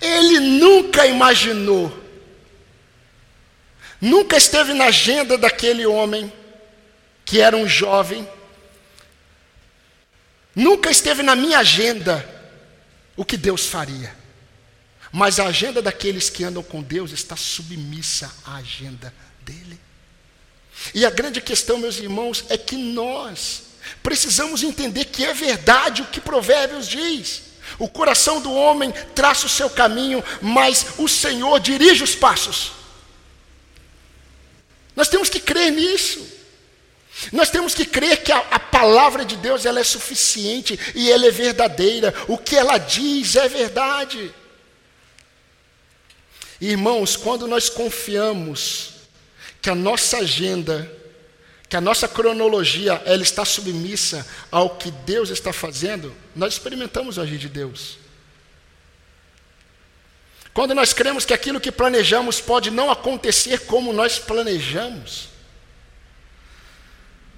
Ele nunca imaginou, nunca esteve na agenda daquele homem que era um jovem, nunca esteve na minha agenda o que Deus faria. Mas a agenda daqueles que andam com Deus está submissa à agenda dele. E a grande questão, meus irmãos, é que nós precisamos entender que é verdade o que Provérbios diz. O coração do homem traça o seu caminho, mas o Senhor dirige os passos. Nós temos que crer nisso. Nós temos que crer que a, a, palavra de Deus ela é suficiente e ela é verdadeira. O que ela diz é verdade. Irmãos, quando nós confiamos que a nossa agenda, que a nossa cronologia, ela está submissa ao que Deus está fazendo, nós experimentamos o agir de Deus. Quando nós cremos que aquilo que planejamos pode não acontecer como nós planejamos,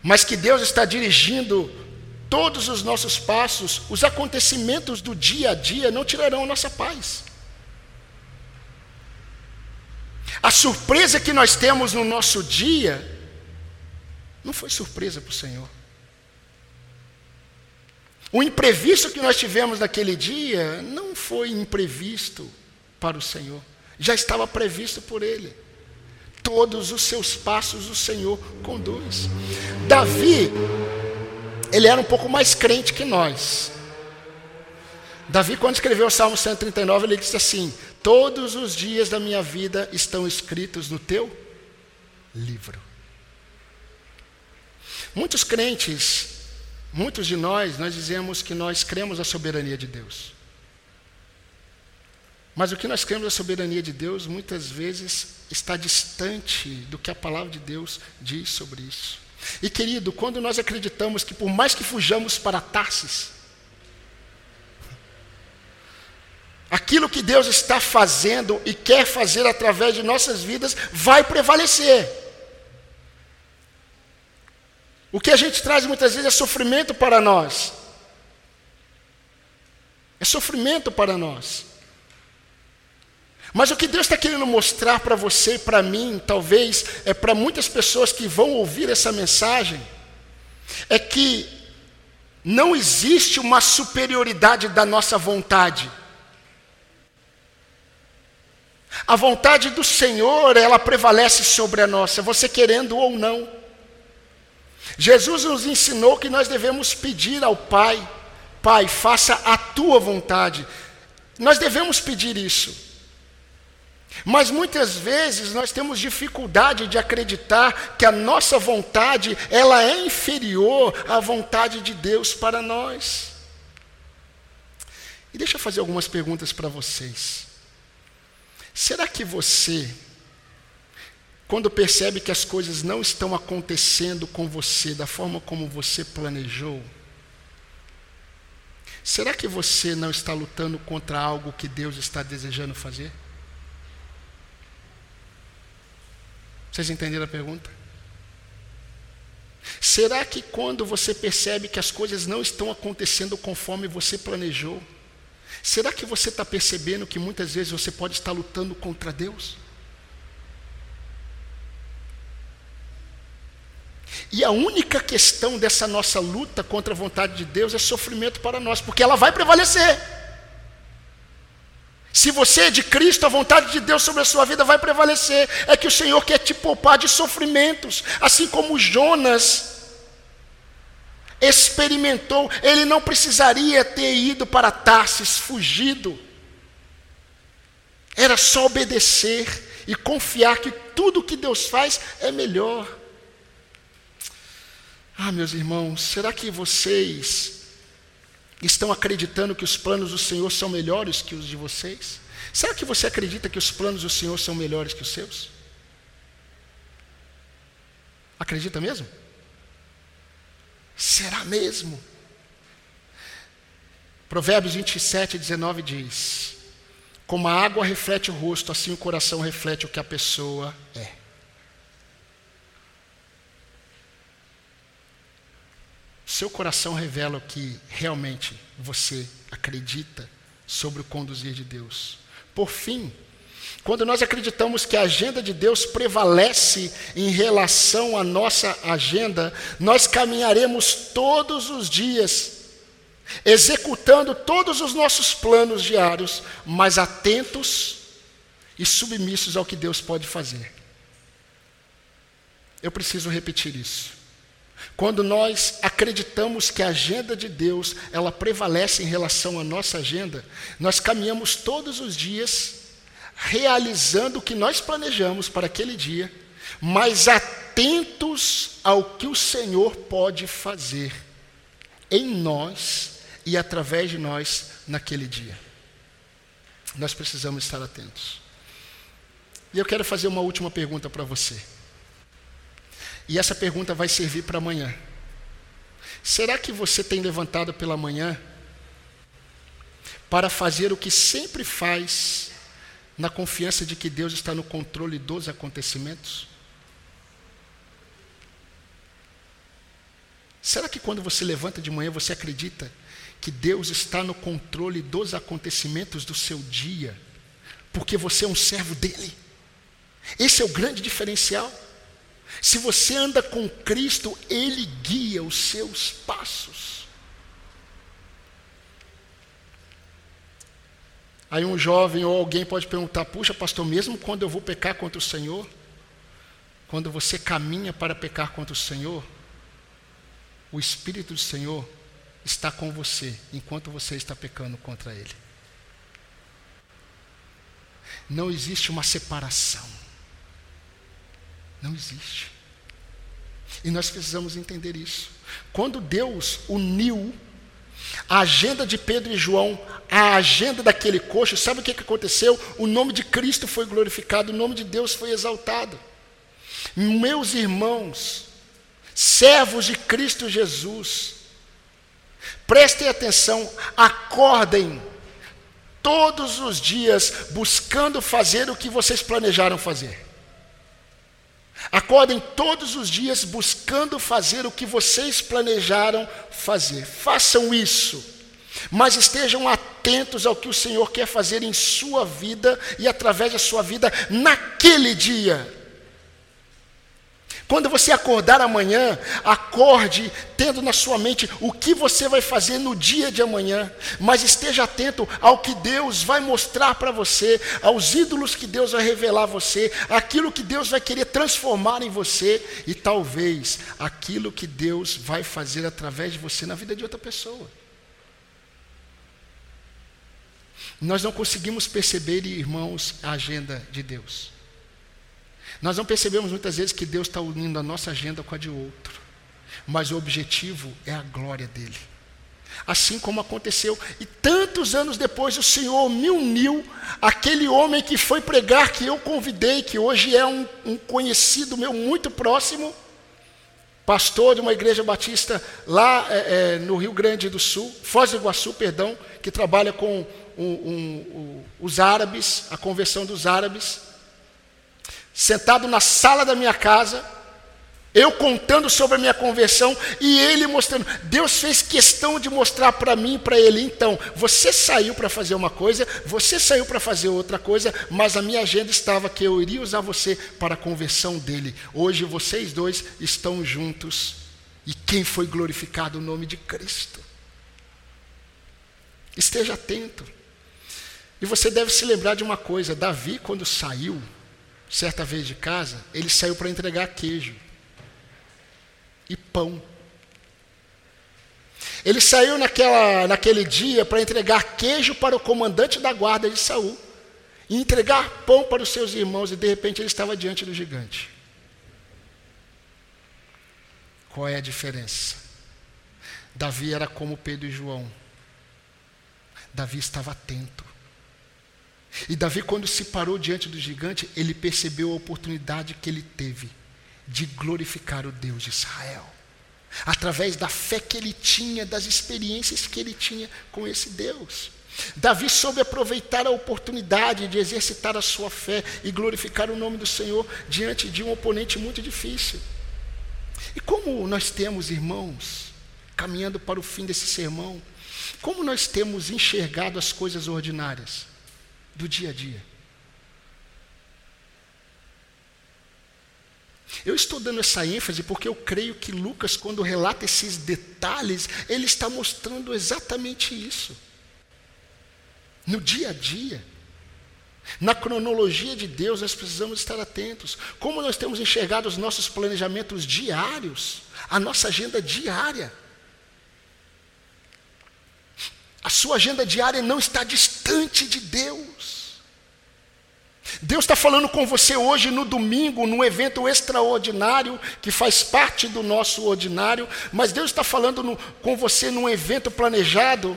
mas que Deus está dirigindo todos os nossos passos, os acontecimentos do dia a dia não tirarão a nossa paz. A surpresa que nós temos no nosso dia não foi surpresa para o Senhor. O imprevisto que nós tivemos naquele dia não foi imprevisto para o Senhor, já estava previsto por Ele todos os seus passos o Senhor conduz. Davi, ele era um pouco mais crente que nós. Davi, quando escreveu o Salmo 139, ele disse assim: Todos os dias da minha vida estão escritos no teu livro. Muitos crentes, muitos de nós, nós dizemos que nós cremos a soberania de Deus. Mas o que nós cremos da soberania de Deus muitas vezes está distante do que a palavra de Deus diz sobre isso. E querido, quando nós acreditamos que por mais que fujamos para Tarsis, aquilo que Deus está fazendo e quer fazer através de nossas vidas vai prevalecer. O que a gente traz muitas vezes é sofrimento para nós. É sofrimento para nós. Mas o que Deus está querendo mostrar para você e para mim, talvez, é para muitas pessoas que vão ouvir essa mensagem, é que não existe uma superioridade da nossa vontade. A vontade do Senhor, ela prevalece sobre a nossa, você querendo ou não. Jesus nos ensinou que nós devemos pedir ao Pai: Pai, faça a tua vontade. Nós devemos pedir isso. Mas muitas vezes nós temos dificuldade de acreditar que a nossa vontade, ela é inferior à vontade de Deus para nós. E deixa eu fazer algumas perguntas para vocês. Será que você, quando percebe que as coisas não estão acontecendo com você da forma como você planejou, Será que você não está lutando contra algo que Deus está desejando fazer? Vocês entenderam a pergunta? Será que quando você percebe que as coisas não estão acontecendo conforme você planejou, será que você está percebendo que muitas vezes você pode estar lutando contra Deus? E a única questão dessa nossa luta contra a vontade de Deus é sofrimento para nós, porque ela vai prevalecer. Se você é de Cristo, a vontade de Deus sobre a sua vida vai prevalecer. É que o Senhor quer te poupar de sofrimentos, assim como Jonas experimentou, ele não precisaria ter ido para Tarsis, fugido. Era só obedecer e confiar que tudo que Deus faz é melhor. Ah, meus irmãos, será que vocês estão acreditando que os planos do Senhor são melhores que os de vocês? Será que você acredita que os planos do Senhor são melhores que os seus? Acredita mesmo? Será mesmo? Provérbios 27, 19 diz: Como a água reflete o rosto, assim o coração reflete o que a pessoa é. Seu coração revela o que realmente você acredita sobre o conduzir de Deus. Por fim, quando nós acreditamos que a agenda de Deus prevalece em relação à nossa agenda, nós caminharemos todos os dias, executando todos os nossos planos diários, mas atentos e submissos ao que Deus pode fazer. Eu preciso repetir isso. Quando nós acreditamos que a agenda de Deus, ela prevalece em relação à nossa agenda, nós caminhamos todos os dias realizando o que nós planejamos para aquele dia, mas atentos ao que o Senhor pode fazer em nós e através de nós naquele dia. Nós precisamos estar atentos. E eu quero fazer uma última pergunta para você. E essa pergunta vai servir para amanhã. Será que você tem levantado pela manhã para fazer o que sempre faz, na confiança de que Deus está no controle dos acontecimentos? Será que quando você levanta de manhã você acredita que Deus está no controle dos acontecimentos do seu dia, porque você é um servo dele? Esse é o grande diferencial. Se você anda com Cristo, Ele guia os seus passos. Aí um jovem ou alguém pode perguntar: puxa, pastor, mesmo quando eu vou pecar contra o Senhor, quando você caminha para pecar contra o Senhor, o Espírito do Senhor está com você enquanto você está pecando contra Ele. Não existe uma separação. Não existe. E nós precisamos entender isso. Quando Deus uniu a agenda de Pedro e João à agenda daquele coxo, sabe o que aconteceu? O nome de Cristo foi glorificado, o nome de Deus foi exaltado. Meus irmãos, servos de Cristo Jesus, prestem atenção, acordem todos os dias buscando fazer o que vocês planejaram fazer. Acordem todos os dias buscando fazer o que vocês planejaram fazer. Façam isso. Mas estejam atentos ao que o Senhor quer fazer em sua vida e através da sua vida naquele dia. Quando você acordar amanhã, acorde tendo na sua mente o que você vai fazer no dia de amanhã, mas esteja atento ao que Deus vai mostrar para você, aos ídolos que Deus vai revelar a você, aquilo que Deus vai querer transformar em você e talvez aquilo que Deus vai fazer através de você na vida de outra pessoa. Nós não conseguimos perceber, irmãos, a agenda de Deus. Nós não percebemos muitas vezes que Deus está unindo a nossa agenda com a de outro, mas o objetivo é a glória dele. Assim como aconteceu, e tantos anos depois o Senhor me uniu, aquele homem que foi pregar, que eu convidei, que hoje é um, um conhecido meu muito próximo, pastor de uma igreja batista lá é, é, no Rio Grande do Sul, Foz do Iguaçu, perdão, que trabalha com um, um, os árabes, a conversão dos árabes, sentado na sala da minha casa, eu contando sobre a minha conversão e ele mostrando. Deus fez questão de mostrar para mim e para ele. Então, você saiu para fazer uma coisa, você saiu para fazer outra coisa, mas a minha agenda estava que eu iria usar você para a conversão dele. Hoje vocês dois estão juntos. E quem foi glorificado o nome de Cristo? Esteja atento. E você deve se lembrar de uma coisa: Davi, quando saiu, certa vez de casa, ele saiu para entregar queijo e pão. Ele saiu naquela, naquele dia para entregar queijo para o comandante da guarda de Saul e entregar pão para os seus irmãos, e de repente ele estava diante do gigante. Qual é a diferença? Davi era como Pedro e João. Davi estava atento. E Davi, quando se parou diante do gigante, ele percebeu a oportunidade que ele teve de glorificar o Deus de Israel. Através da fé que ele tinha, das experiências que ele tinha com esse Deus. Davi soube aproveitar a oportunidade de exercitar a sua fé e glorificar o nome do Senhor diante de um oponente muito difícil. E como nós temos, irmãos, caminhando para o fim desse sermão, como nós temos enxergado as coisas ordinárias do dia a dia? Eu estou dando essa ênfase porque eu creio que Lucas, quando relata esses detalhes, ele está mostrando exatamente isso. No dia a dia, na cronologia de Deus, nós precisamos estar atentos. Como nós temos enxergado os nossos planejamentos diários, a nossa agenda diária. A sua agenda diária não está distante de Deus. Deus está falando com você hoje no domingo, num evento extraordinário que faz parte do nosso ordinário, mas Deus está falando no, com você num evento planejado.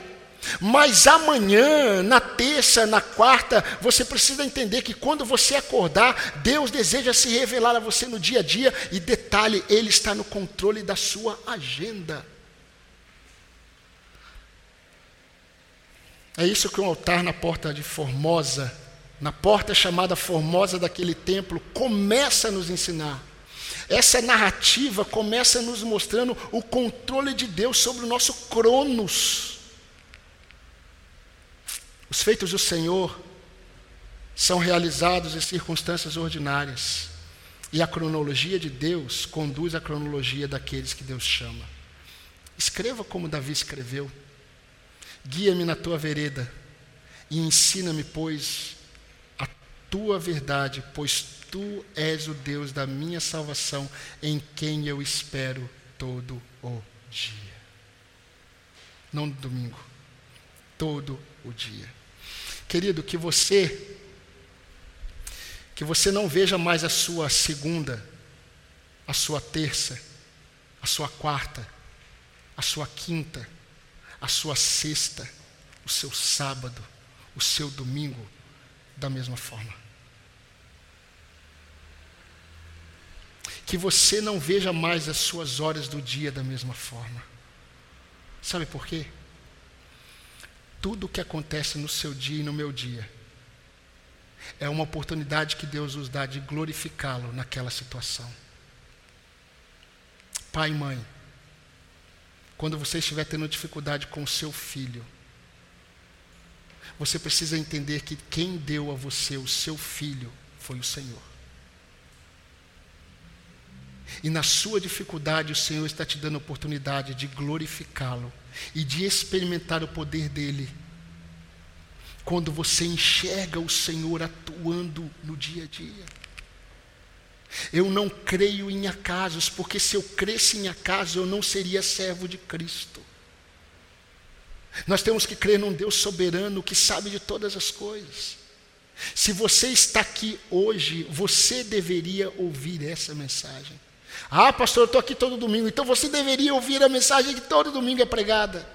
Mas amanhã, na terça, na quarta, você precisa entender que quando você acordar, Deus deseja se revelar a você no dia a dia, e detalhe, Ele está no controle da sua agenda. É isso que um altar na porta de Formosa na porta chamada formosa daquele templo, começa a nos ensinar. Essa narrativa começa nos mostrando o controle de Deus sobre o nosso cronos. Os feitos do Senhor são realizados em circunstâncias ordinárias. E a cronologia de Deus conduz à cronologia daqueles que Deus chama. Escreva como Davi escreveu. Guia-me na tua vereda e ensina-me, pois, tua verdade, pois tu és o Deus da minha salvação, em quem eu espero todo o dia. Não no domingo, todo o dia. Querido, que você que você não veja mais a sua segunda, a sua terça, a sua quarta, a sua quinta, a sua sexta, o seu sábado, o seu domingo da mesma forma. Que você não veja mais as suas horas do dia da mesma forma. Sabe por quê? Tudo o que acontece no seu dia e no meu dia é uma oportunidade que Deus nos dá de glorificá-lo naquela situação. Pai e mãe, quando você estiver tendo dificuldade com o seu filho, você precisa entender que quem deu a você o seu filho foi o Senhor. E na sua dificuldade, o Senhor está te dando a oportunidade de glorificá-lo e de experimentar o poder dele. Quando você enxerga o Senhor atuando no dia a dia. Eu não creio em acasos, porque se eu cresce em acaso, eu não seria servo de Cristo. Nós temos que crer num Deus soberano que sabe de todas as coisas. Se você está aqui hoje, você deveria ouvir essa mensagem. Ah, pastor, eu estou aqui todo domingo. Então você deveria ouvir a mensagem que todo domingo é pregada.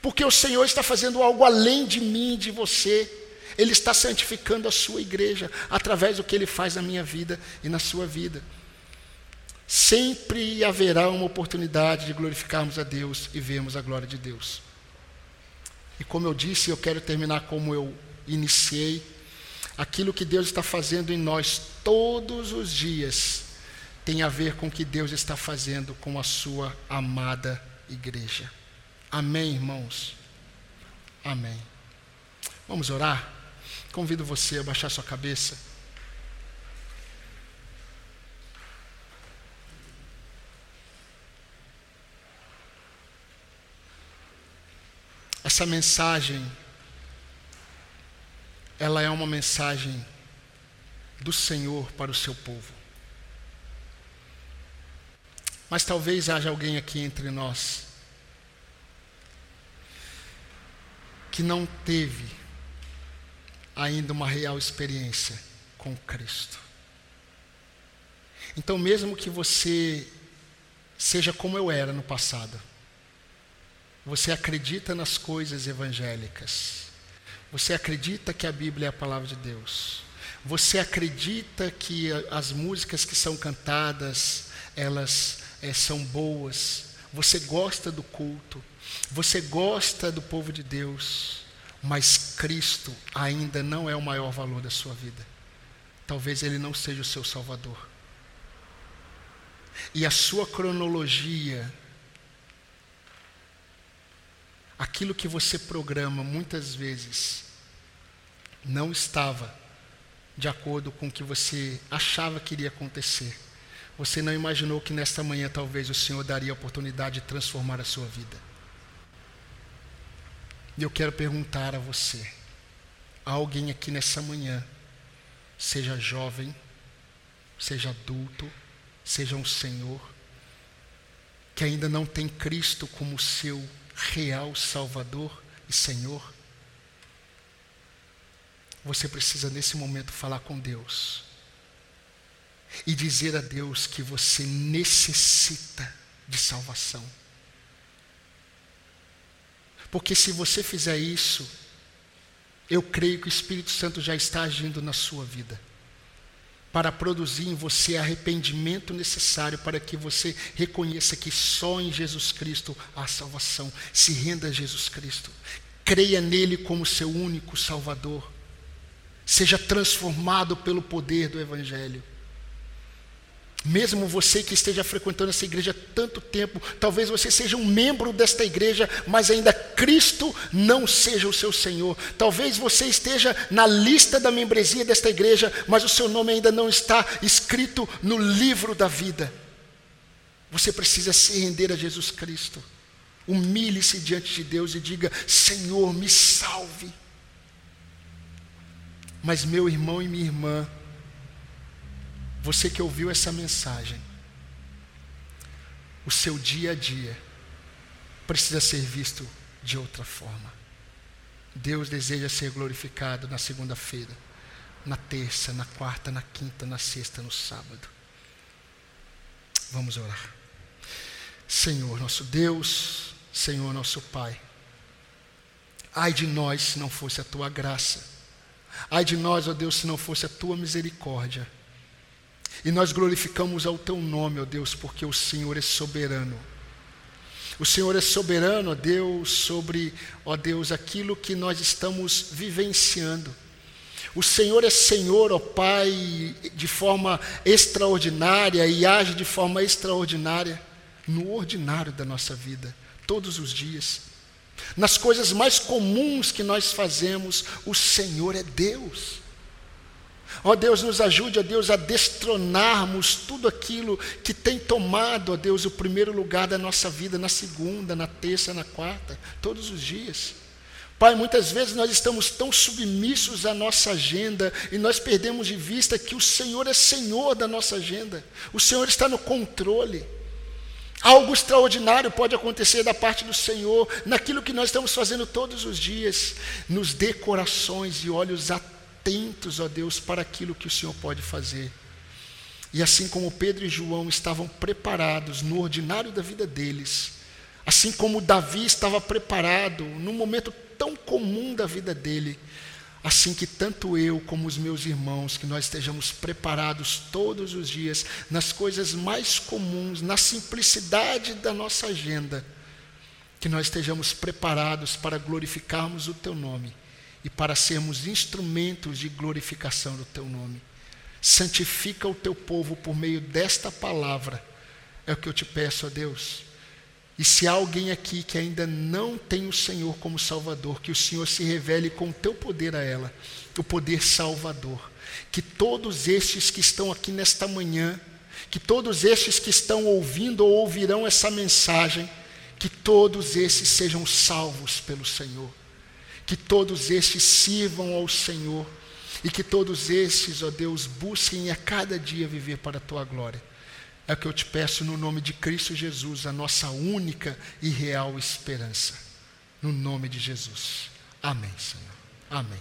Porque o Senhor está fazendo algo além de mim e de você. Ele está santificando a sua igreja através do que ele faz na minha vida e na sua vida. sempre haverá uma oportunidade de glorificarmos a Deus e vermos a glória de Deus. E como eu disse, eu quero terminar como eu iniciei. Aquilo que Deus está fazendo em nós todos os dias tem a ver com o que Deus está fazendo com a sua amada igreja. Amém, irmãos? Amém. Vamos orar? Convido você a baixar sua cabeça. Essa mensagem, ela é uma mensagem do Senhor para o seu povo. Mas talvez haja alguém aqui entre nós que não teve ainda uma real experiência com Cristo. Então, mesmo que você seja como eu era no passado, você acredita nas coisas evangélicas. Você acredita que a Bíblia é a palavra de Deus. Você acredita que as músicas que são cantadas, elas é, são boas. Você gosta do culto. Você gosta do povo de Deus. Mas Cristo ainda não é o maior valor da sua vida. Talvez Ele não seja o seu Salvador. E a sua cronologia aquilo que você programa muitas vezes não estava de acordo com o que você achava que iria acontecer. Você não imaginou que nesta manhã talvez o Senhor daria a oportunidade de transformar a sua vida. E eu quero perguntar a você, a alguém aqui nessa manhã, seja jovem, seja adulto, seja um senhor, que ainda não tem Cristo como seu real Salvador e Senhor, você precisa nesse momento falar com Deus e dizer a Deus que você necessita de salvação. Porque se você fizer isso, eu creio que o Espírito Santo já está agindo na sua vida para produzir em você arrependimento necessário para que você reconheça que só em Jesus Cristo há salvação. Se renda a Jesus Cristo. Creia nele como seu único Salvador. Seja transformado pelo poder do Evangelho. Mesmo você que esteja frequentando essa igreja tanto tempo, talvez você seja um membro desta igreja, mas ainda Cristo não seja o seu Senhor. Talvez você esteja na lista da membresia desta igreja, mas o seu nome ainda não está escrito no livro da vida. Você precisa se render a Jesus Cristo. Humilhe-se diante de Deus e diga: Senhor, me salve. Mas, meu irmão e minha irmã, você que ouviu essa mensagem, o seu dia a dia precisa ser visto de outra forma. Deus deseja ser glorificado na segunda-feira, na terça, na quarta, na quinta, na sexta, no sábado. Vamos orar. Senhor nosso Deus, Senhor nosso Pai, ai de nós se não fosse a tua graça, ai de nós, ó Deus, se não fosse a tua misericórdia e nós glorificamos ao teu nome, ó Deus, porque o Senhor é soberano. O Senhor é soberano, ó Deus, sobre, ó Deus, aquilo que nós estamos vivenciando. O Senhor é Senhor, ó Pai, de forma extraordinária e age de forma extraordinária no ordinário da nossa vida, todos os dias. Nas coisas mais comuns que nós fazemos, o Senhor é Deus. Ó Deus, nos ajude, ó Deus, a destronarmos tudo aquilo que tem tomado, ó Deus, o primeiro lugar da nossa vida, na segunda, na terça, na quarta, todos os dias. Pai, muitas vezes nós estamos tão submissos à nossa agenda e nós perdemos de vista que o Senhor é Senhor da nossa agenda, o Senhor está no controle. Algo extraordinário pode acontecer da parte do Senhor naquilo que nós estamos fazendo todos os dias. Nos dê corações e olhos atentos atentos, ó Deus, para aquilo que o Senhor pode fazer. E assim como Pedro e João estavam preparados no ordinário da vida deles, assim como Davi estava preparado num momento tão comum da vida dele, assim que tanto eu como os meus irmãos, que nós estejamos preparados todos os dias nas coisas mais comuns, na simplicidade da nossa agenda, que nós estejamos preparados para glorificarmos o teu nome e para sermos instrumentos de glorificação do teu nome. Santifica o teu povo por meio desta palavra, é o que eu te peço a Deus. E se há alguém aqui que ainda não tem o Senhor como Salvador, que o Senhor se revele com o teu poder a ela, o poder salvador. Que todos estes que estão aqui nesta manhã, que todos estes que estão ouvindo ou ouvirão essa mensagem, que todos esses sejam salvos pelo Senhor. Que todos estes sirvam ao Senhor. E que todos estes, ó Deus, busquem a cada dia viver para a tua glória. É o que eu te peço no nome de Cristo Jesus, a nossa única e real esperança. No nome de Jesus. Amém, Senhor. Amém.